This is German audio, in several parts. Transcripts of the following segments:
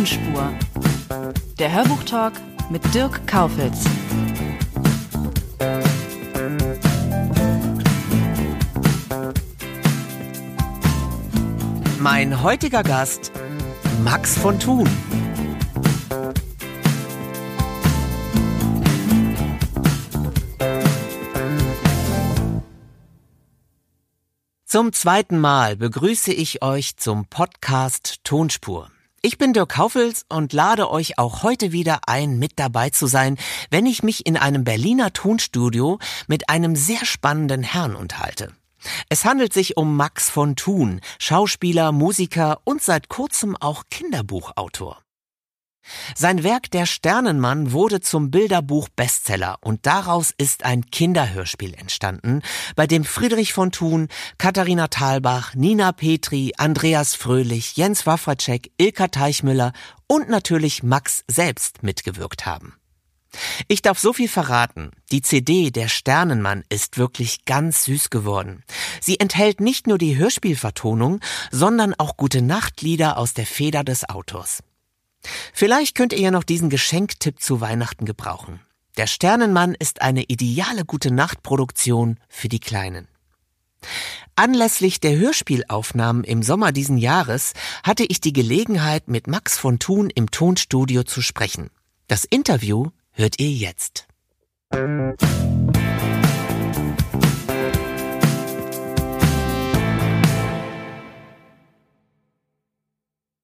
Tonspur. Der Hörbuchtalk mit Dirk Kaufitz. Mein heutiger Gast, Max von Thun. Zum zweiten Mal begrüße ich euch zum Podcast Tonspur. Ich bin Dirk Kaufels und lade euch auch heute wieder ein, mit dabei zu sein, wenn ich mich in einem Berliner Tonstudio mit einem sehr spannenden Herrn unterhalte. Es handelt sich um Max von Thun, Schauspieler, Musiker und seit kurzem auch Kinderbuchautor. Sein Werk Der Sternenmann wurde zum Bilderbuch Bestseller und daraus ist ein Kinderhörspiel entstanden, bei dem Friedrich von Thun, Katharina Thalbach, Nina Petri, Andreas Fröhlich, Jens Wawracek, Ilka Teichmüller und natürlich Max selbst mitgewirkt haben. Ich darf so viel verraten. Die CD Der Sternenmann ist wirklich ganz süß geworden. Sie enthält nicht nur die Hörspielvertonung, sondern auch gute Nachtlieder aus der Feder des Autors. Vielleicht könnt ihr ja noch diesen Geschenktipp zu Weihnachten gebrauchen. Der Sternenmann ist eine ideale gute Nachtproduktion für die Kleinen. Anlässlich der Hörspielaufnahmen im Sommer diesen Jahres hatte ich die Gelegenheit, mit Max von Thun im Tonstudio zu sprechen. Das Interview hört ihr jetzt.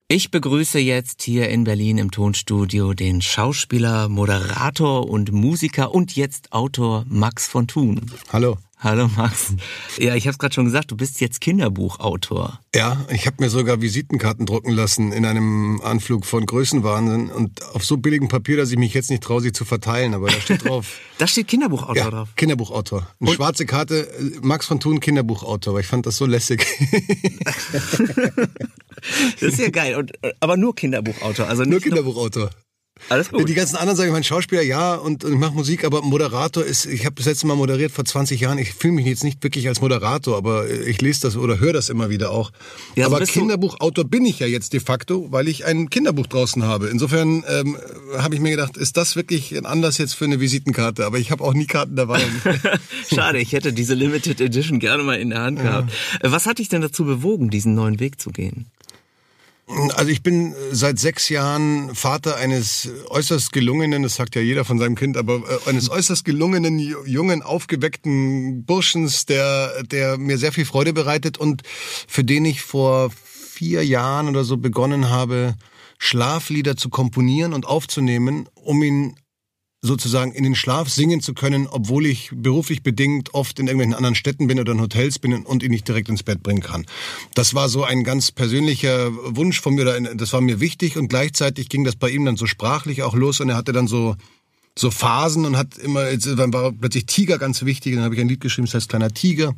Ich begrüße jetzt hier in Berlin im Tonstudio den Schauspieler, Moderator und Musiker und jetzt Autor Max von Thun. Hallo. Hallo Max. Ja, ich habe es gerade schon gesagt, du bist jetzt Kinderbuchautor. Ja, ich habe mir sogar Visitenkarten drucken lassen in einem Anflug von Größenwahnsinn und auf so billigem Papier, dass ich mich jetzt nicht traue, sie zu verteilen, aber da steht drauf. da steht Kinderbuchautor ja, drauf. Kinderbuchautor. Eine und? schwarze Karte, Max von Thun, Kinderbuchautor, weil ich fand das so lässig. das ist ja geil. Und, aber nur Kinderbuchautor. Also nur Kinderbuchautor. Alles gut. Die ganzen anderen sagen, ich mein Schauspieler ja und, und ich mache Musik, aber Moderator ist, ich habe das letzte Mal moderiert vor 20 Jahren. Ich fühle mich jetzt nicht wirklich als Moderator, aber ich lese das oder höre das immer wieder auch. Ja, aber Kinderbuchautor bin ich ja jetzt de facto, weil ich ein Kinderbuch draußen habe. Insofern ähm, habe ich mir gedacht, ist das wirklich ein Anlass jetzt für eine Visitenkarte? Aber ich habe auch nie Karten dabei. Schade, ich hätte diese Limited Edition gerne mal in der Hand gehabt. Ja. Was hat dich denn dazu bewogen, diesen neuen Weg zu gehen? Also ich bin seit sechs Jahren Vater eines äußerst gelungenen, das sagt ja jeder von seinem Kind, aber äh, eines äußerst gelungenen, jungen, aufgeweckten Burschens, der, der mir sehr viel Freude bereitet und für den ich vor vier Jahren oder so begonnen habe, Schlaflieder zu komponieren und aufzunehmen, um ihn sozusagen in den Schlaf singen zu können, obwohl ich beruflich bedingt oft in irgendwelchen anderen Städten bin oder in Hotels bin und ihn nicht direkt ins Bett bringen kann. Das war so ein ganz persönlicher Wunsch von mir, das war mir wichtig und gleichzeitig ging das bei ihm dann so sprachlich auch los und er hatte dann so so Phasen und hat immer, dann war plötzlich Tiger ganz wichtig, dann habe ich ein Lied geschrieben, das heißt Kleiner Tiger.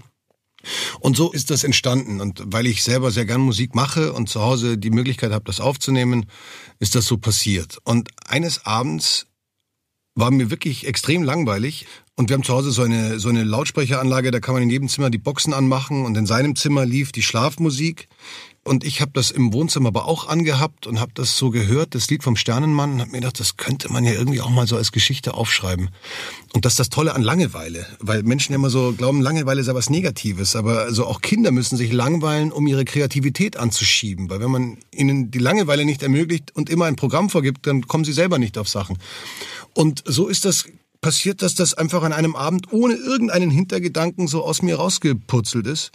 Und so ist das entstanden. Und weil ich selber sehr gern Musik mache und zu Hause die Möglichkeit habe, das aufzunehmen, ist das so passiert. Und eines Abends war mir wirklich extrem langweilig. Und wir haben zu Hause so eine, so eine Lautsprecheranlage, da kann man in jedem Zimmer die Boxen anmachen und in seinem Zimmer lief die Schlafmusik. Und ich habe das im Wohnzimmer aber auch angehabt und habe das so gehört, das Lied vom Sternenmann, und habe mir gedacht, das könnte man ja irgendwie auch mal so als Geschichte aufschreiben. Und das ist das Tolle an Langeweile, weil Menschen immer so glauben, Langeweile sei was Negatives, aber also auch Kinder müssen sich langweilen, um ihre Kreativität anzuschieben, weil wenn man ihnen die Langeweile nicht ermöglicht und immer ein Programm vorgibt, dann kommen sie selber nicht auf Sachen. Und so ist das passiert, dass das einfach an einem Abend ohne irgendeinen Hintergedanken so aus mir rausgepurzelt ist.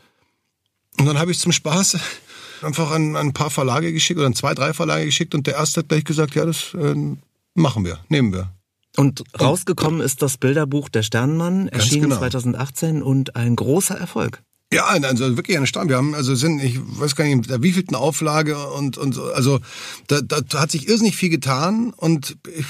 Und dann habe ich zum Spaß einfach an, an, ein paar Verlage geschickt oder an zwei, drei Verlage geschickt und der erste hat gleich gesagt, ja, das äh, machen wir, nehmen wir. Und rausgekommen und, ist das Bilderbuch Der Sternenmann, erschienen genau. 2018 und ein großer Erfolg. Ja, also wirklich eine Stamm. Wir haben also sind, ich weiß gar nicht, der wievielten Auflage und und also da, da hat sich irrsinnig viel getan und ich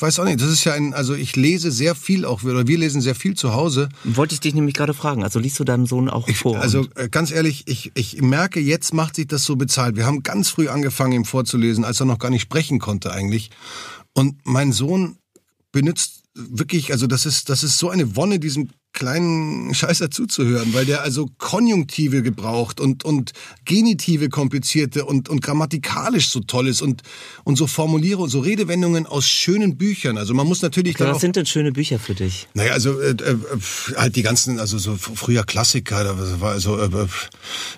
weiß auch nicht. Das ist ja ein, also ich lese sehr viel auch oder wir lesen sehr viel zu Hause. Wollte ich dich nämlich gerade fragen. Also liest du deinem Sohn auch ich, vor? Also äh, ganz ehrlich, ich ich merke jetzt macht sich das so bezahlt. Wir haben ganz früh angefangen ihm vorzulesen, als er noch gar nicht sprechen konnte eigentlich. Und mein Sohn benutzt wirklich, also das ist, das ist so eine Wonne, diesem kleinen Scheißer zuzuhören, weil der also Konjunktive gebraucht und, und Genitive komplizierte und, und grammatikalisch so toll ist und, und so Formuliere so Redewendungen aus schönen Büchern. Also man muss natürlich okay, Was sind denn schöne Bücher für dich? Naja, also äh, äh, halt die ganzen, also so früher Klassiker, da war also, äh,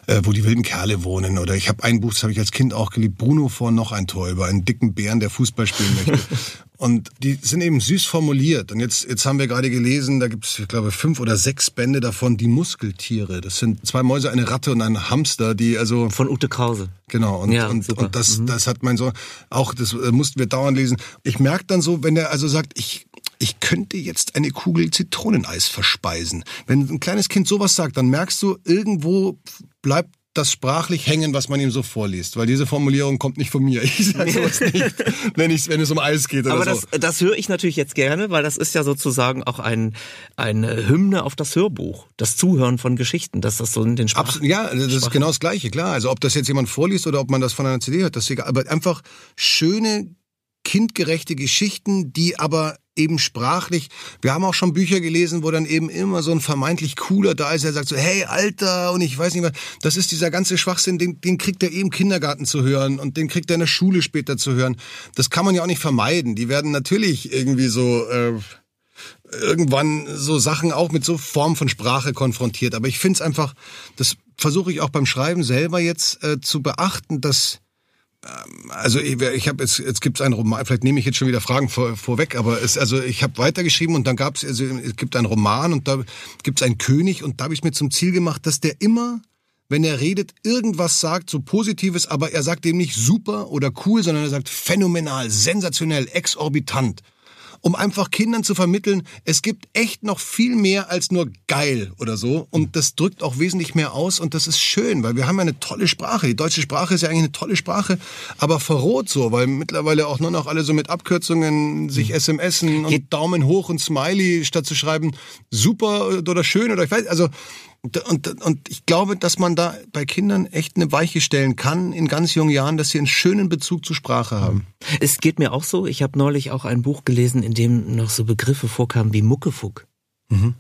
äh, wo die wilden Kerle wohnen. Oder ich habe ein Buch, das habe ich als Kind auch geliebt, Bruno vor noch ein Tor über einen dicken Bären, der Fußball spielen möchte. Und die sind eben süß formuliert. Und jetzt, jetzt haben wir gerade gelesen, da gibt es, ich glaube, fünf oder sechs Bände davon, die Muskeltiere. Das sind zwei Mäuse, eine Ratte und ein Hamster, die also... Von Ute Krause. Genau. Und, ja, und, und das, mhm. das hat mein Sohn auch, das äh, mussten wir dauernd lesen. Ich merke dann so, wenn er also sagt, ich, ich könnte jetzt eine Kugel Zitroneneis verspeisen. Wenn ein kleines Kind sowas sagt, dann merkst du, irgendwo bleibt das sprachlich hängen, was man ihm so vorliest. Weil diese Formulierung kommt nicht von mir. Ich sage sowas nicht, wenn, ich, wenn es um Eis geht oder Aber das, so. das höre ich natürlich jetzt gerne, weil das ist ja sozusagen auch ein, eine Hymne auf das Hörbuch. Das Zuhören von Geschichten, dass das so in den Sprachen... Absolut, Ja, das ist genau das Gleiche, klar. Also ob das jetzt jemand vorliest oder ob man das von einer CD hört, das ist egal. Aber einfach schöne kindgerechte Geschichten, die aber eben sprachlich. Wir haben auch schon Bücher gelesen, wo dann eben immer so ein vermeintlich cooler da ist, der sagt so, hey Alter, und ich weiß nicht mehr. Das ist dieser ganze Schwachsinn, den, den kriegt er eben im Kindergarten zu hören und den kriegt er in der Schule später zu hören. Das kann man ja auch nicht vermeiden. Die werden natürlich irgendwie so äh, irgendwann so Sachen auch mit so Form von Sprache konfrontiert. Aber ich finde es einfach, das versuche ich auch beim Schreiben selber jetzt äh, zu beachten, dass also ich, ich habe jetzt jetzt gibt's einen Roman, vielleicht nehme ich jetzt schon wieder Fragen vor, vorweg, aber es also ich habe weitergeschrieben und dann gab's also es gibt einen Roman und da gibt's einen König und da habe ich mir zum Ziel gemacht, dass der immer wenn er redet, irgendwas sagt, so Positives, aber er sagt eben nicht super oder cool, sondern er sagt phänomenal, sensationell, exorbitant um einfach Kindern zu vermitteln, es gibt echt noch viel mehr als nur geil oder so. Und das drückt auch wesentlich mehr aus und das ist schön, weil wir haben ja eine tolle Sprache. Die deutsche Sprache ist ja eigentlich eine tolle Sprache, aber verroht so, weil mittlerweile auch nur noch alle so mit Abkürzungen sich SMSen und Daumen hoch und Smiley statt zu schreiben, super oder schön oder ich weiß, also und, und, und ich glaube, dass man da bei Kindern echt eine Weiche stellen kann in ganz jungen Jahren, dass sie einen schönen Bezug zur Sprache haben. Es geht mir auch so. Ich habe neulich auch ein Buch gelesen, in dem noch so Begriffe vorkamen wie Muckefuck. Mhm.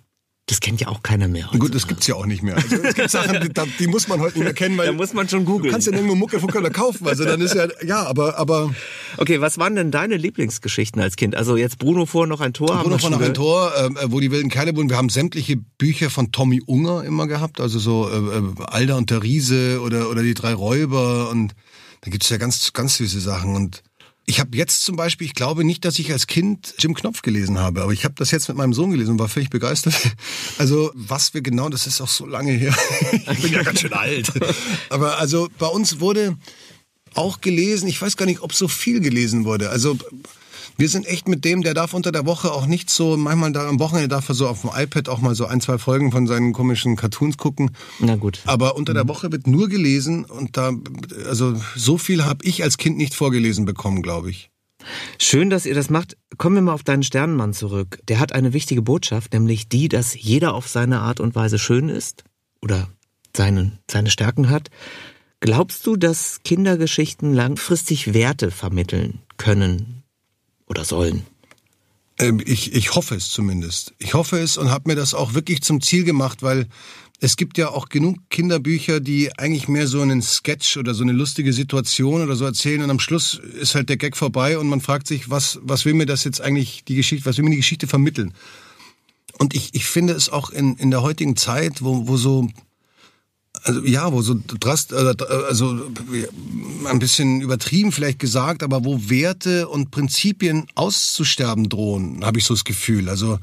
Das kennt ja auch keiner mehr. Gut, das gibt's ja auch nicht mehr. Also es gibt Sachen, die, die, muss man heute nicht mehr kennen, weil da muss man schon googeln. Du kannst ja nirgendwo Mucke von Kölner kaufen, also dann ist ja ja, aber aber Okay, was waren denn deine Lieblingsgeschichten als Kind? Also jetzt Bruno vor noch ein Tor. Bruno vor noch ein Tor, äh, wo die wilden Kerle wohnen. Wir haben sämtliche Bücher von Tommy Unger immer gehabt, also so äh, äh Alda und der Riese oder oder die drei Räuber und da gibt's ja ganz ganz süße Sachen und ich habe jetzt zum Beispiel, ich glaube nicht, dass ich als Kind Jim Knopf gelesen habe, aber ich habe das jetzt mit meinem Sohn gelesen und war völlig begeistert. Also was wir genau, das ist auch so lange her. Ich bin ja ganz schön alt. Aber also bei uns wurde auch gelesen, ich weiß gar nicht, ob so viel gelesen wurde. Also wir sind echt mit dem, der darf unter der Woche auch nicht so, manchmal da am Wochenende darf er so auf dem iPad auch mal so ein, zwei Folgen von seinen komischen Cartoons gucken. Na gut. Aber unter der mhm. Woche wird nur gelesen und da, also so viel habe ich als Kind nicht vorgelesen bekommen, glaube ich. Schön, dass ihr das macht. Kommen wir mal auf deinen Sternenmann zurück. Der hat eine wichtige Botschaft, nämlich die, dass jeder auf seine Art und Weise schön ist oder seine, seine Stärken hat. Glaubst du, dass Kindergeschichten langfristig Werte vermitteln können? Oder sollen? Ähm, ich, ich hoffe es zumindest. Ich hoffe es und habe mir das auch wirklich zum Ziel gemacht, weil es gibt ja auch genug Kinderbücher, die eigentlich mehr so einen Sketch oder so eine lustige Situation oder so erzählen und am Schluss ist halt der Gag vorbei und man fragt sich, was, was will mir das jetzt eigentlich die Geschichte, was will mir die Geschichte vermitteln? Und ich, ich finde es auch in, in der heutigen Zeit, wo, wo so also ja, wo so drast, äh, also ein bisschen übertrieben vielleicht gesagt, aber wo Werte und Prinzipien auszusterben drohen, habe ich so das Gefühl. Also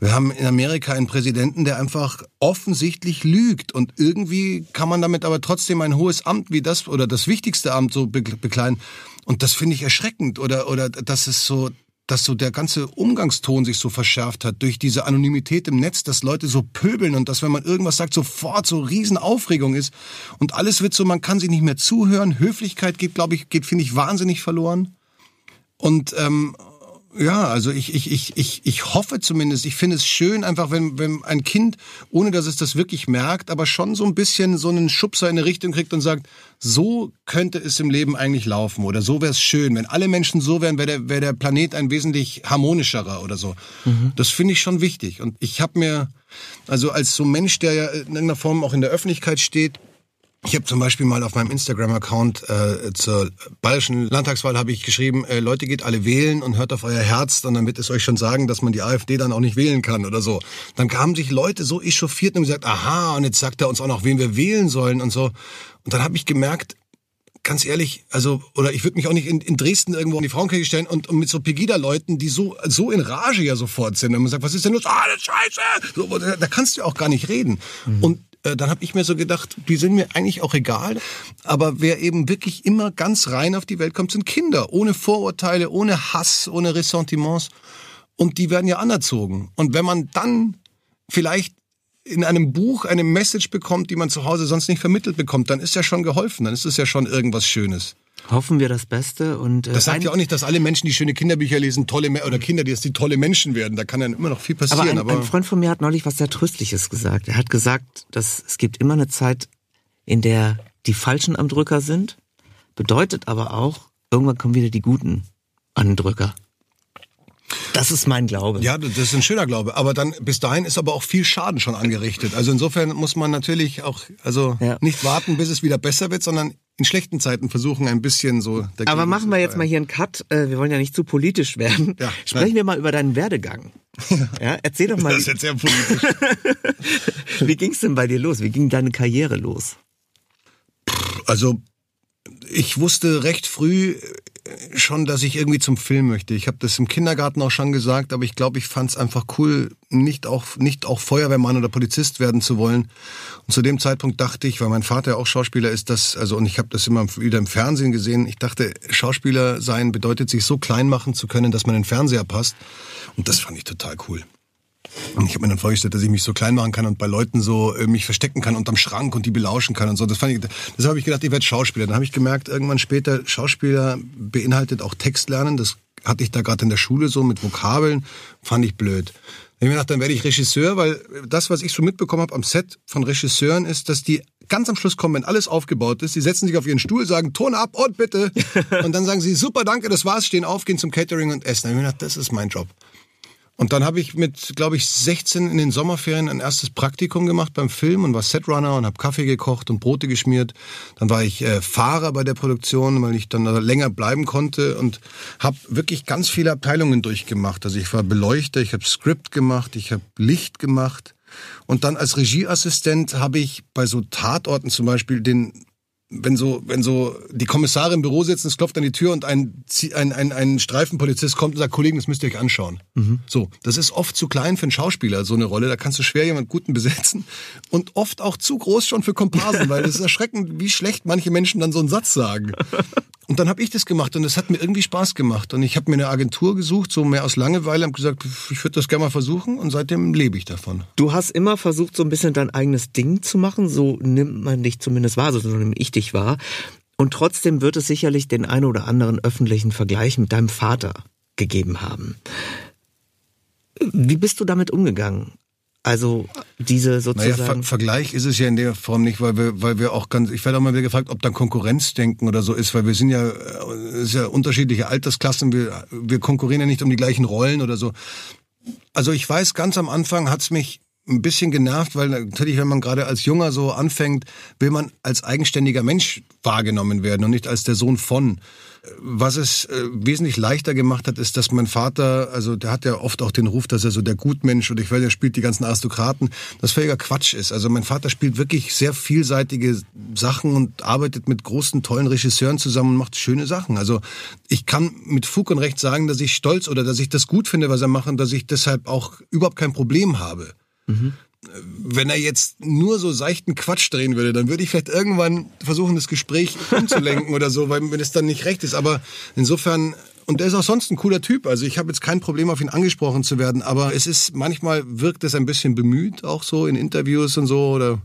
wir haben in Amerika einen Präsidenten, der einfach offensichtlich lügt und irgendwie kann man damit aber trotzdem ein hohes Amt wie das oder das wichtigste Amt so bekleiden. Und das finde ich erschreckend oder oder das ist so dass so der ganze Umgangston sich so verschärft hat durch diese Anonymität im Netz, dass Leute so pöbeln und dass, wenn man irgendwas sagt, sofort so Riesenaufregung ist und alles wird so, man kann sich nicht mehr zuhören. Höflichkeit geht, glaube ich, geht, finde ich, wahnsinnig verloren. Und ähm, ja, also ich, ich, ich, ich, ich hoffe zumindest, ich finde es schön, einfach wenn, wenn ein Kind, ohne dass es das wirklich merkt, aber schon so ein bisschen so einen Schubser in eine Richtung kriegt und sagt, so könnte es im Leben eigentlich laufen oder so wäre es schön. Wenn alle Menschen so wären, wäre der, wär der Planet ein wesentlich harmonischerer oder so. Mhm. Das finde ich schon wichtig. Und ich habe mir, also als so Mensch, der ja in irgendeiner Form auch in der Öffentlichkeit steht, ich habe zum Beispiel mal auf meinem Instagram-Account äh, zur bayerischen Landtagswahl habe ich geschrieben, äh, Leute geht alle wählen und hört auf euer Herz, dann wird es euch schon sagen, dass man die AfD dann auch nicht wählen kann oder so. Dann kamen sich Leute so echauffiert und gesagt, aha, und jetzt sagt er uns auch noch, wen wir wählen sollen und so. Und dann habe ich gemerkt, ganz ehrlich, also, oder ich würde mich auch nicht in, in Dresden irgendwo in die Frauenkirche stellen und, und mit so Pegida-Leuten, die so, so in Rage ja sofort sind. Und man sagt, was ist denn los? Ah, das Scheiße! So, da, da kannst du auch gar nicht reden. Mhm. Und dann habe ich mir so gedacht, die sind mir eigentlich auch egal. Aber wer eben wirklich immer ganz rein auf die Welt kommt, sind Kinder. Ohne Vorurteile, ohne Hass, ohne Ressentiments. Und die werden ja anerzogen. Und wenn man dann vielleicht in einem Buch eine Message bekommt, die man zu Hause sonst nicht vermittelt bekommt, dann ist ja schon geholfen, dann ist es ja schon irgendwas Schönes. Hoffen wir das Beste und äh, das sagt ja auch nicht, dass alle Menschen, die schöne Kinderbücher lesen, tolle oder Kinder, die die tolle Menschen werden. Da kann dann immer noch viel passieren. Aber ein, aber ein Freund von mir hat neulich was sehr Tröstliches gesagt. Er hat gesagt, dass es gibt immer eine Zeit, in der die Falschen am Drücker sind, bedeutet aber auch, irgendwann kommen wieder die Guten an den Drücker. Das ist mein Glaube. Ja, das ist ein schöner Glaube. Aber dann bis dahin ist aber auch viel Schaden schon angerichtet. Also insofern muss man natürlich auch also ja. nicht warten, bis es wieder besser wird, sondern in schlechten Zeiten versuchen ein bisschen so. Aber machen wir jetzt mal hier einen Cut. Äh, wir wollen ja nicht zu politisch werden. Ja, Sprechen nein. wir mal über deinen Werdegang. Ja, erzähl doch mal. Das ist jetzt sehr politisch. wie ging's denn bei dir los? Wie ging deine Karriere los? Also ich wusste recht früh, schon, dass ich irgendwie zum Film möchte. Ich habe das im Kindergarten auch schon gesagt, aber ich glaube, ich fand es einfach cool, nicht auch, nicht auch Feuerwehrmann oder Polizist werden zu wollen. Und zu dem Zeitpunkt dachte ich, weil mein Vater auch Schauspieler ist, dass, also und ich habe das immer wieder im Fernsehen gesehen, ich dachte, Schauspieler sein bedeutet, sich so klein machen zu können, dass man in den Fernseher passt. Und das fand ich total cool. Ich habe mir dann vorgestellt, dass ich mich so klein machen kann und bei Leuten so äh, mich verstecken kann unterm Schrank und die belauschen kann und so. Das fand ich, das habe ich gedacht, ich werde Schauspieler. Dann habe ich gemerkt, irgendwann später, Schauspieler beinhaltet auch Text lernen. Das hatte ich da gerade in der Schule so mit Vokabeln, fand ich blöd. Ich mir gedacht, dann werde ich Regisseur, weil das, was ich so mitbekommen habe am Set von Regisseuren, ist, dass die ganz am Schluss kommen, wenn alles aufgebaut ist. Die setzen sich auf ihren Stuhl, sagen Ton ab und bitte. und dann sagen sie, super, danke, das war's, stehen auf, gehen zum Catering und essen. Da habe ich mir gedacht, das ist mein Job. Und dann habe ich mit, glaube ich, 16 in den Sommerferien ein erstes Praktikum gemacht beim Film und war Setrunner und habe Kaffee gekocht und Brote geschmiert. Dann war ich äh, Fahrer bei der Produktion, weil ich dann länger bleiben konnte und habe wirklich ganz viele Abteilungen durchgemacht. Also ich war Beleuchter, ich habe Script gemacht, ich habe Licht gemacht. Und dann als Regieassistent habe ich bei so Tatorten zum Beispiel den wenn so, wenn so die Kommissare im Büro sitzen, es klopft an die Tür und ein, ein, ein, ein Streifenpolizist kommt und sagt, Kollegen, das müsst ihr euch anschauen. Mhm. So, das ist oft zu klein für einen Schauspieler, so eine Rolle. Da kannst du schwer jemand Guten besetzen. Und oft auch zu groß schon für Komparsen, weil es ist erschreckend, wie schlecht manche Menschen dann so einen Satz sagen. Und dann habe ich das gemacht und es hat mir irgendwie Spaß gemacht. Und ich habe mir eine Agentur gesucht, so mehr aus Langeweile, habe gesagt, ich würde das gerne mal versuchen und seitdem lebe ich davon. Du hast immer versucht, so ein bisschen dein eigenes Ding zu machen, so nimmt man dich zumindest wahr, so nehme ich dich wahr. Und trotzdem wird es sicherlich den einen oder anderen öffentlichen Vergleich mit deinem Vater gegeben haben. Wie bist du damit umgegangen? Also diese sozusagen. Naja, Ver Vergleich ist es ja in der Form nicht, weil wir, weil wir auch ganz. Ich werde auch mal wieder gefragt, ob dann Konkurrenzdenken oder so ist, weil wir sind ja, es ist ja unterschiedliche Altersklassen. Wir, wir konkurrieren ja nicht um die gleichen Rollen oder so. Also ich weiß, ganz am Anfang hat's mich ein bisschen genervt, weil natürlich, wenn man gerade als Junger so anfängt, will man als eigenständiger Mensch wahrgenommen werden und nicht als der Sohn von. Was es äh, wesentlich leichter gemacht hat, ist, dass mein Vater, also der hat ja oft auch den Ruf, dass er so der Gutmensch und ich weiß, er spielt die ganzen Aristokraten, das völliger Quatsch ist. Also mein Vater spielt wirklich sehr vielseitige Sachen und arbeitet mit großen, tollen Regisseuren zusammen und macht schöne Sachen. Also ich kann mit Fug und Recht sagen, dass ich stolz oder dass ich das gut finde, was er macht und dass ich deshalb auch überhaupt kein Problem habe. Mhm wenn er jetzt nur so seichten Quatsch drehen würde, dann würde ich vielleicht irgendwann versuchen, das Gespräch umzulenken oder so, weil wenn es dann nicht recht ist. Aber insofern und der ist auch sonst ein cooler Typ. Also ich habe jetzt kein Problem, auf ihn angesprochen zu werden, aber es ist manchmal wirkt es ein bisschen bemüht, auch so in Interviews und so oder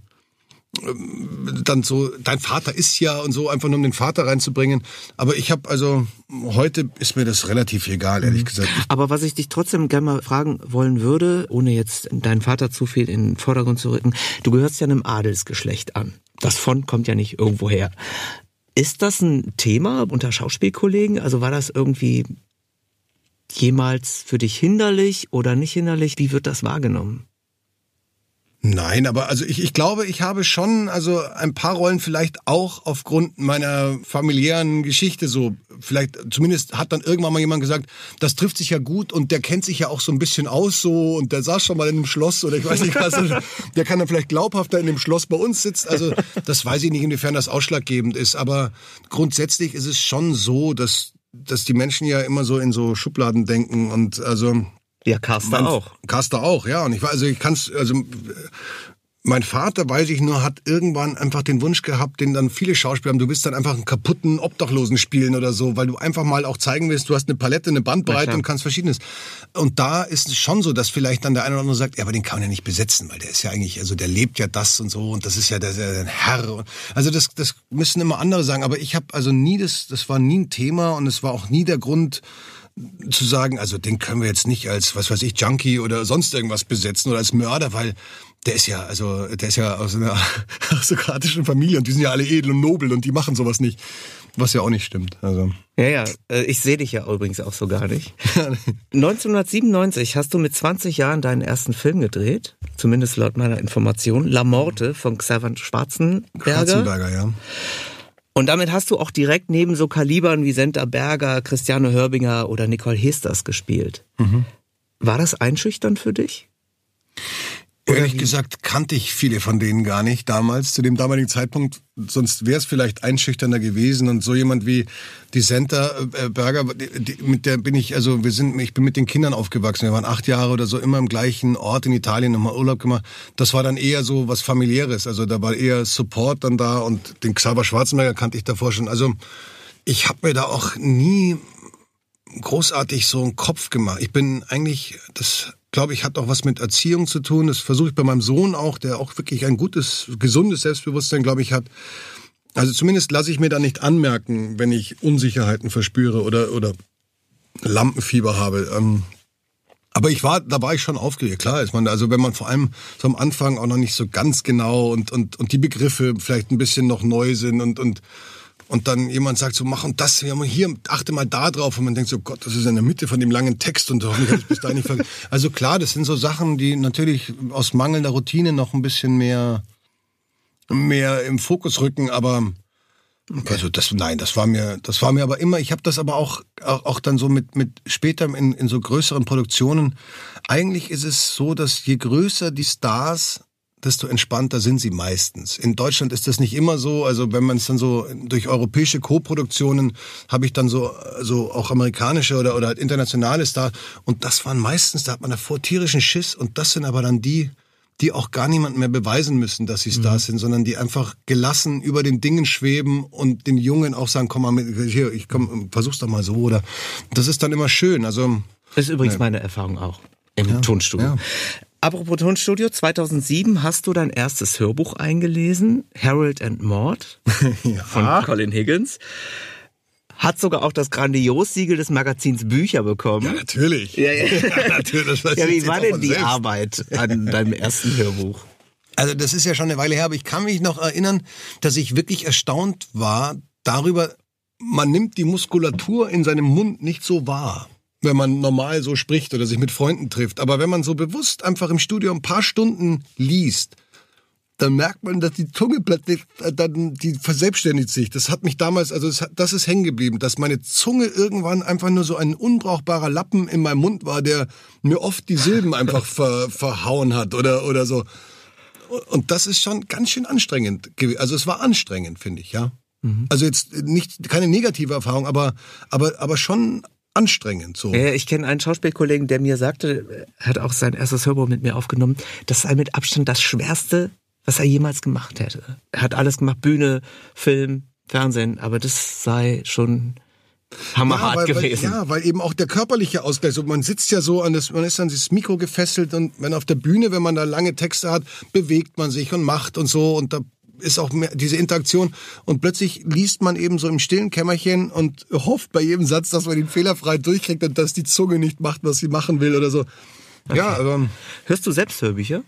dann so, dein Vater ist ja und so, einfach nur um den Vater reinzubringen. Aber ich habe also, heute ist mir das relativ egal, ehrlich mhm. gesagt. Aber was ich dich trotzdem gerne mal fragen wollen würde, ohne jetzt deinen Vater zu viel in den Vordergrund zu rücken, du gehörst ja einem Adelsgeschlecht an. Das von kommt ja nicht irgendwo her. Ist das ein Thema unter Schauspielkollegen? Also war das irgendwie jemals für dich hinderlich oder nicht hinderlich? Wie wird das wahrgenommen? Nein, aber also ich, ich glaube, ich habe schon also ein paar Rollen vielleicht auch aufgrund meiner familiären Geschichte so vielleicht zumindest hat dann irgendwann mal jemand gesagt, das trifft sich ja gut und der kennt sich ja auch so ein bisschen aus so und der saß schon mal in einem Schloss oder ich weiß nicht was, der kann dann vielleicht glaubhafter in dem Schloss bei uns sitzen. Also das weiß ich nicht, inwiefern das ausschlaggebend ist, aber grundsätzlich ist es schon so, dass dass die Menschen ja immer so in so Schubladen denken und also ja, Caster auch. Caster auch, ja. Und ich weiß, also ich kann's, also mein Vater, weiß ich nur, hat irgendwann einfach den Wunsch gehabt, den dann viele Schauspieler haben, du bist dann einfach einen kaputten Obdachlosen spielen oder so, weil du einfach mal auch zeigen willst, du hast eine Palette, eine Bandbreite und kannst verschiedenes. Und da ist es schon so, dass vielleicht dann der eine oder andere sagt, ja, aber den kann man ja nicht besetzen, weil der ist ja eigentlich, also der lebt ja das und so und das ist ja der, der, der Herr. Also das, das müssen immer andere sagen, aber ich habe also nie das, das war nie ein Thema und es war auch nie der Grund, zu sagen, also den können wir jetzt nicht als, was weiß ich, Junkie oder sonst irgendwas besetzen oder als Mörder, weil der ist ja, also der ist ja aus einer aristokratischen Familie und die sind ja alle edel und nobel und die machen sowas nicht. Was ja auch nicht stimmt. Also. Ja, ja, äh, ich sehe dich ja übrigens auch so gar nicht. 1997 hast du mit 20 Jahren deinen ersten Film gedreht, zumindest laut meiner Information, La Morte von Xaver Schwarzenberger. Schwarzenberger, ja. Und damit hast du auch direkt neben so Kalibern wie Senta Berger, Christiane Hörbinger oder Nicole Hesters gespielt. Mhm. War das einschüchternd für dich? Ehrlich gesagt kannte ich viele von denen gar nicht damals, zu dem damaligen Zeitpunkt. Sonst wäre es vielleicht einschüchternder gewesen. Und so jemand wie die Senta äh, Berger, die, mit der bin ich, also wir sind, ich bin mit den Kindern aufgewachsen. Wir waren acht Jahre oder so immer im gleichen Ort in Italien, nochmal Urlaub gemacht. Das war dann eher so was familiäres. Also da war eher Support dann da und den Xaver Schwarzenberger kannte ich davor schon. Also ich habe mir da auch nie großartig so einen Kopf gemacht. Ich bin eigentlich, das glaube ich, hat auch was mit Erziehung zu tun. Das versuche ich bei meinem Sohn auch, der auch wirklich ein gutes, gesundes Selbstbewusstsein, glaube ich, hat. Also zumindest lasse ich mir da nicht anmerken, wenn ich Unsicherheiten verspüre oder, oder Lampenfieber habe. Ähm, aber ich war, da war ich schon aufgeregt. Klar ist man, also wenn man vor allem so am Anfang auch noch nicht so ganz genau und, und, und die Begriffe vielleicht ein bisschen noch neu sind und, und und dann jemand sagt so, mach und das, hier, achte mal da drauf und man denkt so, Gott, das ist in der Mitte von dem langen Text und hoffentlich habe ich bis dahin nicht ver Also klar, das sind so Sachen, die natürlich aus mangelnder Routine noch ein bisschen mehr, mehr im Fokus rücken, aber Okay. Also das, nein, das war mir, das war mir aber immer. Ich habe das aber auch, auch, auch dann so mit mit später in, in so größeren Produktionen. Eigentlich ist es so, dass je größer die Stars, desto entspannter sind sie meistens. In Deutschland ist das nicht immer so. Also wenn man es dann so durch europäische Co-Produktionen habe ich dann so, so auch amerikanische oder, oder halt internationale Stars. Und das waren meistens, da hat man davor tierischen Schiss. Und das sind aber dann die, die auch gar niemand mehr beweisen müssen, dass sie Stars mhm. sind, sondern die einfach gelassen über den Dingen schweben und den Jungen auch sagen, komm mal mit, hier, ich komm, versuch's doch mal so. Oder das ist dann immer schön. Also das ist übrigens ne. meine Erfahrung auch im ja, Tonstudio. Ja. Apropos Tonstudio, 2007 hast du dein erstes Hörbuch eingelesen, Harold and Maud ja. von Colin Higgins. Hat sogar auch das Grandios-Siegel des Magazins Bücher bekommen. Ja, natürlich. Ja, ja. ja natürlich. ja, wie war denn die selbst. Arbeit an deinem ersten Hörbuch? Also das ist ja schon eine Weile her, aber ich kann mich noch erinnern, dass ich wirklich erstaunt war darüber, man nimmt die Muskulatur in seinem Mund nicht so wahr wenn man normal so spricht oder sich mit Freunden trifft. Aber wenn man so bewusst einfach im Studio ein paar Stunden liest, dann merkt man, dass die Zunge plötzlich, äh, dann, die verselbstständigt sich. Das hat mich damals, also das, das ist hängen geblieben, dass meine Zunge irgendwann einfach nur so ein unbrauchbarer Lappen in meinem Mund war, der mir oft die Silben einfach ver, verhauen hat oder, oder so. Und das ist schon ganz schön anstrengend. Also es war anstrengend, finde ich, ja. Mhm. Also jetzt nicht keine negative Erfahrung, aber aber aber schon anstrengend. So. Ja, ich kenne einen Schauspielkollegen, der mir sagte, er hat auch sein erstes Hörbuch mit mir aufgenommen, das sei mit Abstand das Schwerste, was er jemals gemacht hätte. Er hat alles gemacht, Bühne, Film, Fernsehen, aber das sei schon hammerhart ja, weil, gewesen. Weil, ja, weil eben auch der körperliche Ausgleich, so man sitzt ja so an das, man ist an dieses Mikro gefesselt und wenn auf der Bühne, wenn man da lange Texte hat, bewegt man sich und macht und so und da ist auch mehr diese Interaktion und plötzlich liest man eben so im stillen Kämmerchen und hofft bei jedem Satz, dass man den fehlerfrei durchkriegt und dass die Zunge nicht macht, was sie machen will oder so. Okay. Ja, aber hörst du selbst Hörbücher?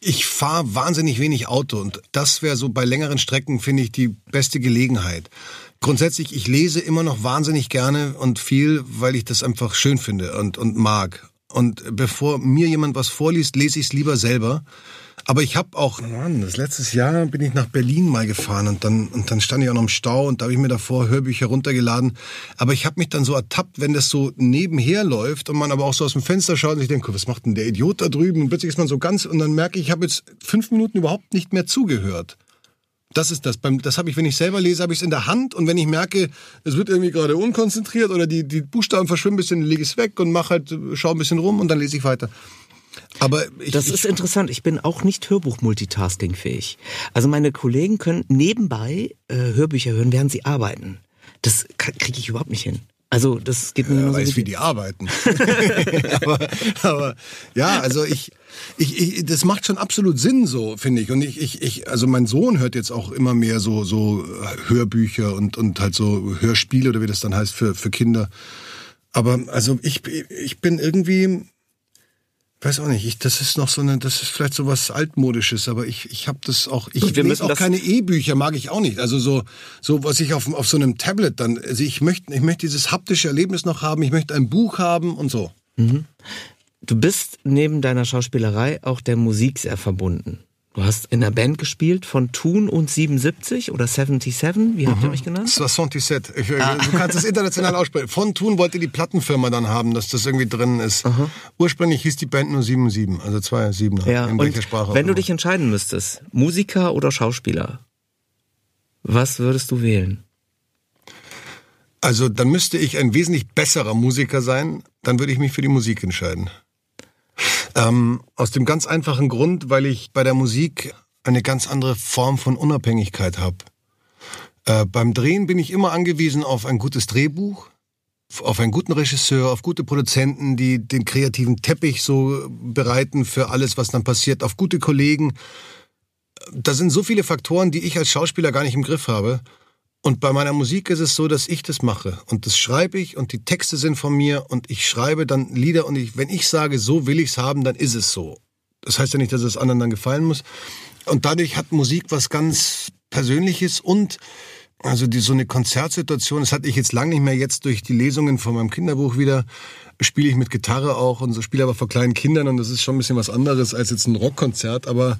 Ich fahre wahnsinnig wenig Auto und das wäre so bei längeren Strecken, finde ich, die beste Gelegenheit. Grundsätzlich, ich lese immer noch wahnsinnig gerne und viel, weil ich das einfach schön finde und, und mag. Und bevor mir jemand was vorliest, lese ich es lieber selber. Aber ich habe auch, Mann, das letztes Jahr bin ich nach Berlin mal gefahren und dann, und dann stand ich auch noch im Stau und da habe ich mir davor Hörbücher runtergeladen. Aber ich habe mich dann so ertappt, wenn das so nebenher läuft und man aber auch so aus dem Fenster schaut und ich denke, was macht denn der Idiot da drüben? Und plötzlich ist man so ganz und dann merke ich, ich habe jetzt fünf Minuten überhaupt nicht mehr zugehört. Das ist das. Das habe ich, wenn ich selber lese, habe ich es in der Hand und wenn ich merke, es wird irgendwie gerade unkonzentriert oder die, die Buchstaben verschwimmen ein bisschen, lege ich es weg und mache halt, schaue ein bisschen rum und dann lese ich weiter. Aber ich, das ist interessant. Ich bin auch nicht Hörbuch-Multitasking-fähig. Also meine Kollegen können nebenbei äh, Hörbücher hören, während sie arbeiten. Das kriege ich überhaupt nicht hin. Also das geht mir ja, weiß, so wie die arbeiten. aber, aber ja, also ich, ich, ich, das macht schon absolut Sinn, so finde ich. Und ich, ich, ich, also mein Sohn hört jetzt auch immer mehr so so Hörbücher und und halt so Hörspiele oder wie das dann heißt für für Kinder. Aber also ich ich bin irgendwie weiß auch nicht, ich, das ist noch so eine, das ist vielleicht so was altmodisches, aber ich, ich habe das auch, ich Gut, lese auch keine E-Bücher, mag ich auch nicht. Also so, so was ich auf, auf so einem Tablet dann, also ich möchte, ich möchte dieses haptische Erlebnis noch haben, ich möchte ein Buch haben und so. Mhm. Du bist neben deiner Schauspielerei auch der Musik sehr verbunden. Du hast in der Band gespielt von Thun und 77 oder 77, wie habt ihr mhm. euch genannt? 77. Ich, ah. Du kannst es international aussprechen. Von Thun wollte die Plattenfirma dann haben, dass das irgendwie drin ist. Aha. Ursprünglich hieß die Band nur 77, also zwei Siebener. Ja, in welcher Sprache wenn du dich entscheiden müsstest, Musiker oder Schauspieler, was würdest du wählen? Also dann müsste ich ein wesentlich besserer Musiker sein, dann würde ich mich für die Musik entscheiden. Ähm, aus dem ganz einfachen Grund, weil ich bei der Musik eine ganz andere Form von Unabhängigkeit habe. Äh, beim Drehen bin ich immer angewiesen auf ein gutes Drehbuch, auf einen guten Regisseur, auf gute Produzenten, die den kreativen Teppich so bereiten für alles, was dann passiert, auf gute Kollegen. Da sind so viele Faktoren, die ich als Schauspieler gar nicht im Griff habe. Und bei meiner Musik ist es so, dass ich das mache. Und das schreibe ich und die Texte sind von mir und ich schreibe dann Lieder und ich, wenn ich sage, so will ich's haben, dann ist es so. Das heißt ja nicht, dass es anderen dann gefallen muss. Und dadurch hat Musik was ganz Persönliches und also die, so eine Konzertsituation, das hatte ich jetzt lange nicht mehr, jetzt durch die Lesungen von meinem Kinderbuch wieder, spiele ich mit Gitarre auch und so spiele aber vor kleinen Kindern und das ist schon ein bisschen was anderes als jetzt ein Rockkonzert, aber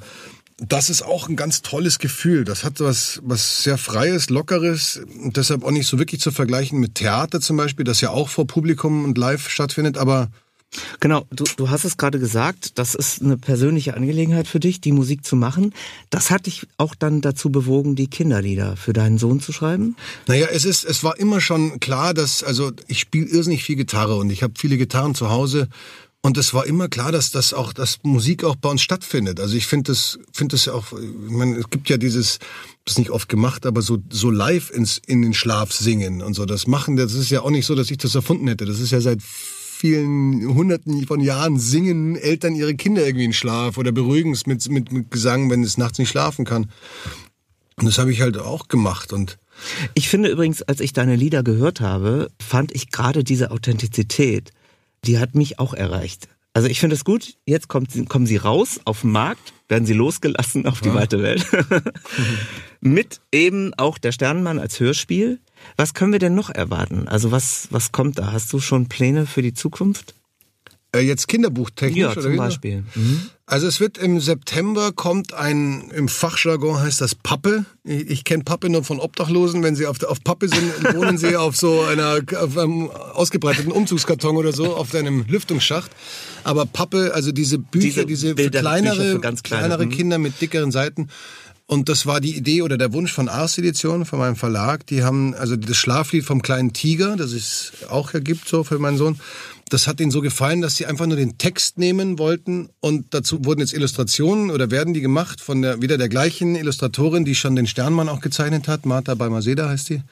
das ist auch ein ganz tolles Gefühl. Das hat was, was sehr Freies, Lockeres und deshalb auch nicht so wirklich zu vergleichen mit Theater zum Beispiel, das ja auch vor Publikum und live stattfindet, aber Genau, du, du hast es gerade gesagt, das ist eine persönliche Angelegenheit für dich, die Musik zu machen. Das hat dich auch dann dazu bewogen, die Kinderlieder für deinen Sohn zu schreiben? Naja, es ist, es war immer schon klar, dass, also ich spiele irrsinnig viel Gitarre und ich habe viele Gitarren zu Hause und es war immer klar, dass das auch, dass Musik auch bei uns stattfindet. Also ich finde das, finde das ja auch, ich meine, es gibt ja dieses, das ist nicht oft gemacht, aber so, so live ins, in den Schlaf singen und so. Das machen, das ist ja auch nicht so, dass ich das erfunden hätte. Das ist ja seit vielen hunderten von Jahren singen Eltern ihre Kinder irgendwie in Schlaf oder beruhigen es mit, mit, mit Gesang, wenn es nachts nicht schlafen kann. Und das habe ich halt auch gemacht und ich finde übrigens, als ich deine Lieder gehört habe, fand ich gerade diese Authentizität die hat mich auch erreicht. Also ich finde es gut, jetzt kommt, kommen sie raus auf den Markt, werden sie losgelassen auf die ja. weite Welt. Mit eben auch der Sternenmann als Hörspiel. Was können wir denn noch erwarten? Also was, was kommt da? Hast du schon Pläne für die Zukunft? Äh, jetzt kinderbuchtechnisch? Ja, zum Beispiel. Mhm. Also es wird im September kommt ein, im Fachjargon heißt das Pappe. Ich, ich kenne Pappe nur von Obdachlosen. Wenn sie auf, auf Pappe sind, wohnen sie auf so einer auf einem ausgebreiteten Umzugskarton oder so, auf einem Lüftungsschacht. Aber Pappe, also diese Bücher, diese, diese für kleinere, ganz kleine, kleinere mhm. Kinder mit dickeren Seiten. Und das war die Idee oder der Wunsch von Ars Edition, von meinem Verlag. Die haben also das Schlaflied vom kleinen Tiger, das es auch ja gibt so für meinen Sohn das hat ihnen so gefallen, dass sie einfach nur den Text nehmen wollten und dazu wurden jetzt Illustrationen oder werden die gemacht von der wieder der gleichen Illustratorin, die schon den Sternmann auch gezeichnet hat, Martha Balmaseda heißt die.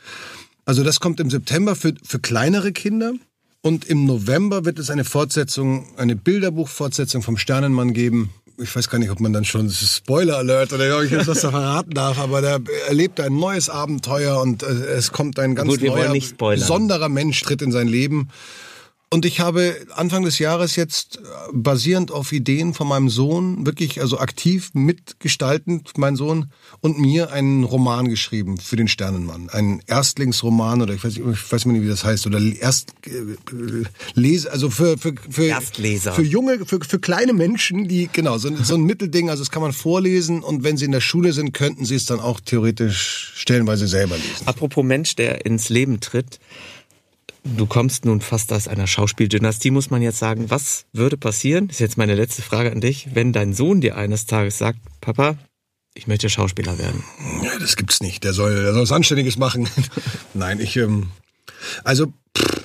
Also das kommt im September für, für kleinere Kinder. Und im November wird es eine Fortsetzung, eine Bilderbuchfortsetzung vom Sternenmann geben. Ich weiß gar nicht, ob man dann schon Spoiler Alert oder ob ich jetzt was da verraten darf, aber der erlebt ein neues Abenteuer und äh, es kommt ein ganz Gut, neuer, besonderer Mensch tritt in sein Leben. Und ich habe Anfang des Jahres jetzt äh, basierend auf Ideen von meinem Sohn wirklich also aktiv mitgestaltend, mein Sohn und mir einen Roman geschrieben für den Sternenmann, einen Erstlingsroman oder ich weiß, nicht- ich weiß nicht, wie das heißt oder erst äh, lese also für für für Erstleser. für junge für, für kleine Menschen, die genau so, so ein Mittelding, also das kann man vorlesen und wenn sie in der Schule sind, könnten sie es dann auch theoretisch stellenweise selber lesen. Apropos Mensch, der ins Leben tritt. Du kommst nun fast aus einer Schauspieldynastie, muss man jetzt sagen. Was würde passieren, ist jetzt meine letzte Frage an dich, wenn dein Sohn dir eines Tages sagt, Papa, ich möchte Schauspieler werden. Ja, das gibt's nicht. Der soll, der soll was Anständiges machen. Nein, ich, ähm, also pff,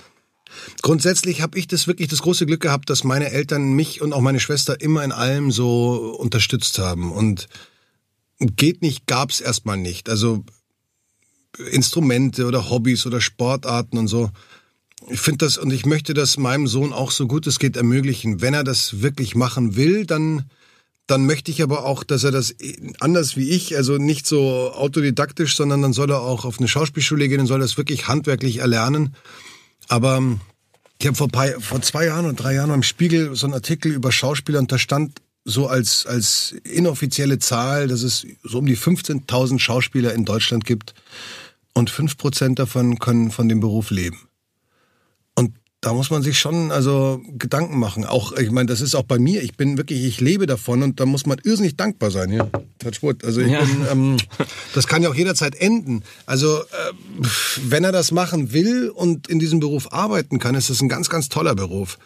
grundsätzlich habe ich das wirklich das große Glück gehabt, dass meine Eltern mich und auch meine Schwester immer in allem so unterstützt haben. Und geht nicht, gab's erstmal nicht. Also Instrumente oder Hobbys oder Sportarten und so. Ich finde das und ich möchte das meinem Sohn auch so gut es geht ermöglichen. Wenn er das wirklich machen will, dann dann möchte ich aber auch, dass er das anders wie ich, also nicht so autodidaktisch, sondern dann soll er auch auf eine Schauspielschule gehen und soll das wirklich handwerklich erlernen. Aber ähm, ich habe vor, vor zwei Jahren oder drei Jahren im Spiegel so einen Artikel über Schauspieler und da stand so als, als inoffizielle Zahl, dass es so um die 15.000 Schauspieler in Deutschland gibt und 5% davon können von dem Beruf leben. Da muss man sich schon also Gedanken machen. Auch, ich meine, das ist auch bei mir. Ich bin wirklich, ich lebe davon und da muss man irrsinnig dankbar sein. Ja, touch wood. Also ich Ja. bin, ähm, das kann ja auch jederzeit enden. Also äh, wenn er das machen will und in diesem Beruf arbeiten kann, ist das ein ganz, ganz toller Beruf.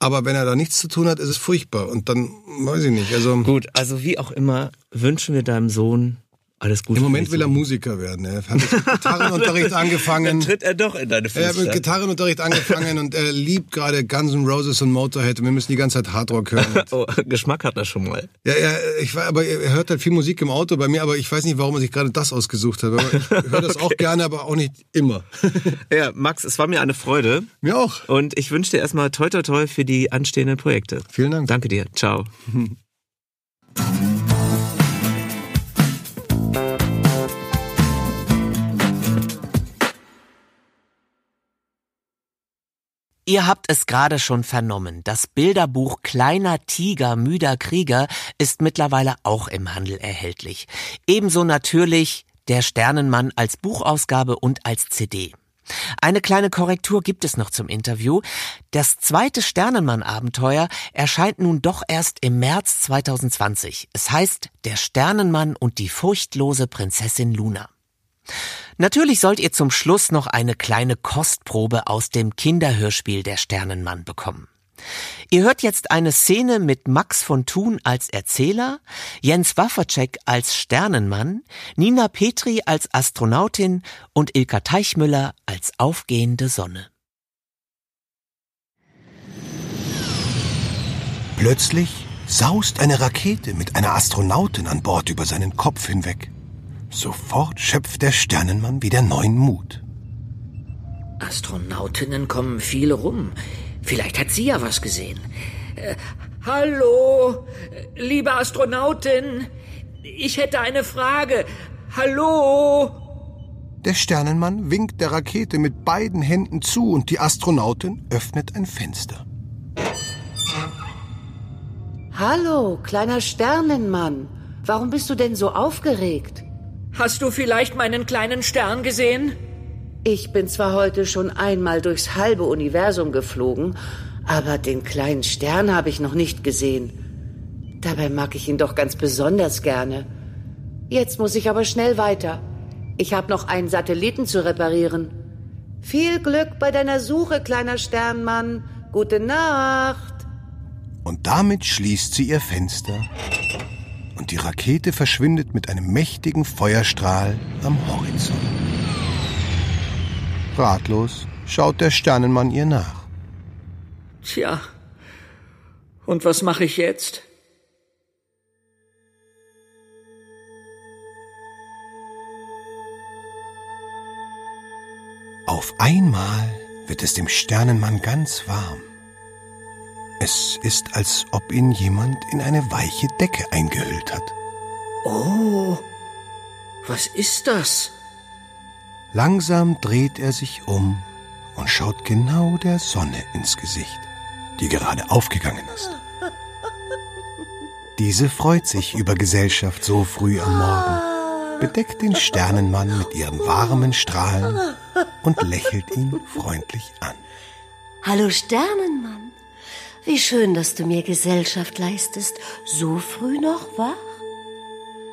Aber wenn er da nichts zu tun hat, ist es furchtbar. Und dann weiß ich nicht. Also Gut, also wie auch immer, wünschen wir deinem Sohn alles Gute. im Moment will er Musiker werden. Er hat mit Gitarrenunterricht Zukunft. Dann angefangen. tritt er doch in deine Er hat mit. Gitarrenunterricht angefangen und er liebt gerade Guns N' Roses und Motorhead. Und wir müssen die ganze Zeit Hardrock hören. Oh, Geschmack hat er schon mal. Ja, ja, ich aber er hört halt viel Musik im Auto bei mir, aber ich weiß nicht, warum er sich gerade das ausgesucht hat. Ich höre das auch gerne, aber auch nicht immer. Ja, Max, es war mir eine Freude. Mir auch. Und ich wünsche dir erstmal toi toi toi für die anstehenden Projekte. Vielen Dank. Danke dir. Ciao. Ihr habt es gerade schon vernommen. Das Bilderbuch Kleiner Tiger, müder Krieger ist mittlerweile auch im Handel erhältlich. Ebenso natürlich Der Sternenmann als Buchausgabe und als CD. Eine kleine Korrektur gibt es noch zum Interview. Das zweite Sternenmann-Abenteuer erscheint nun doch erst im März 2020. Es heißt Der Sternenmann und die furchtlose Prinzessin Luna. Natürlich sollt ihr zum Schluss noch eine kleine Kostprobe aus dem Kinderhörspiel Der Sternenmann bekommen. Ihr hört jetzt eine Szene mit Max von Thun als Erzähler, Jens Wafferczek als Sternenmann, Nina Petri als Astronautin und Ilka Teichmüller als aufgehende Sonne. Plötzlich saust eine Rakete mit einer Astronautin an Bord über seinen Kopf hinweg. Sofort schöpft der Sternenmann wieder neuen Mut. Astronautinnen kommen viel rum. Vielleicht hat sie ja was gesehen. Äh, hallo, liebe Astronautin. Ich hätte eine Frage. Hallo? Der Sternenmann winkt der Rakete mit beiden Händen zu und die Astronautin öffnet ein Fenster. Hallo, kleiner Sternenmann. Warum bist du denn so aufgeregt? Hast du vielleicht meinen kleinen Stern gesehen? Ich bin zwar heute schon einmal durchs halbe Universum geflogen, aber den kleinen Stern habe ich noch nicht gesehen. Dabei mag ich ihn doch ganz besonders gerne. Jetzt muss ich aber schnell weiter. Ich habe noch einen Satelliten zu reparieren. Viel Glück bei deiner Suche, kleiner Sternmann. Gute Nacht. Und damit schließt sie ihr Fenster und die Rakete verschwindet mit einem mächtigen Feuerstrahl am Horizont. Ratlos schaut der Sternenmann ihr nach. Tja. Und was mache ich jetzt? Auf einmal wird es dem Sternenmann ganz warm. Es ist, als ob ihn jemand in eine weiche Decke eingehüllt hat. Oh, was ist das? Langsam dreht er sich um und schaut genau der Sonne ins Gesicht, die gerade aufgegangen ist. Diese freut sich über Gesellschaft so früh am Morgen, bedeckt den Sternenmann mit ihren warmen Strahlen und lächelt ihn freundlich an. Hallo Sternenmann, wie schön, dass du mir Gesellschaft leistest, so früh noch wach?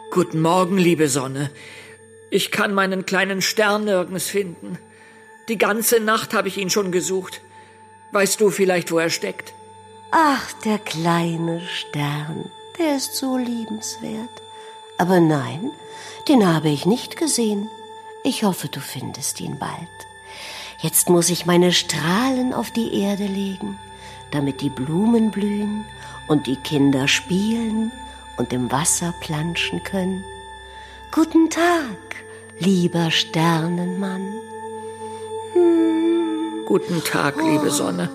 Guten Morgen, liebe Sonne. Ich kann meinen kleinen Stern nirgends finden. Die ganze Nacht habe ich ihn schon gesucht. Weißt du vielleicht, wo er steckt? Ach, der kleine Stern, der ist so liebenswert. Aber nein, den habe ich nicht gesehen. Ich hoffe, du findest ihn bald. Jetzt muss ich meine Strahlen auf die Erde legen, damit die Blumen blühen und die Kinder spielen und im Wasser planschen können. Guten Tag, lieber Sternenmann. Guten Tag, liebe Sonne.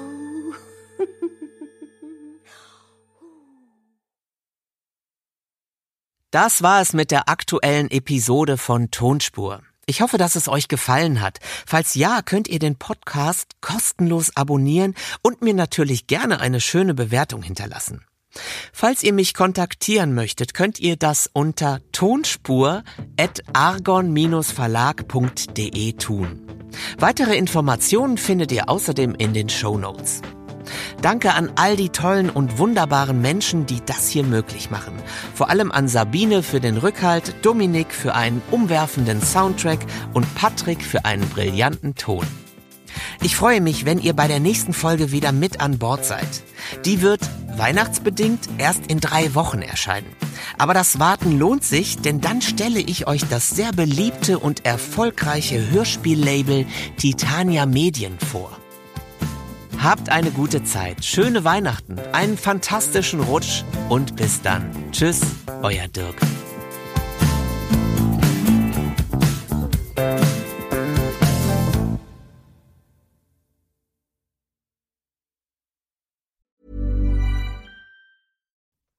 Das war es mit der aktuellen Episode von Tonspur. Ich hoffe, dass es euch gefallen hat. Falls ja, könnt ihr den Podcast kostenlos abonnieren und mir natürlich gerne eine schöne Bewertung hinterlassen. Falls ihr mich kontaktieren möchtet, könnt ihr das unter tonspur.argon-verlag.de tun. Weitere Informationen findet ihr außerdem in den Show Notes. Danke an all die tollen und wunderbaren Menschen, die das hier möglich machen. Vor allem an Sabine für den Rückhalt, Dominik für einen umwerfenden Soundtrack und Patrick für einen brillanten Ton. Ich freue mich, wenn ihr bei der nächsten Folge wieder mit an Bord seid. Die wird weihnachtsbedingt erst in drei Wochen erscheinen. Aber das Warten lohnt sich, denn dann stelle ich euch das sehr beliebte und erfolgreiche Hörspiellabel Titania Medien vor. Habt eine gute Zeit, schöne Weihnachten, einen fantastischen Rutsch und bis dann. Tschüss, euer Dirk.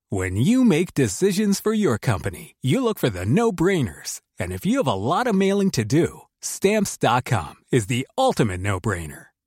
When you make decisions for your company, you look for the no-brainers. And if you have a lot of mailing to do, stamps.com is the ultimate no-brainer.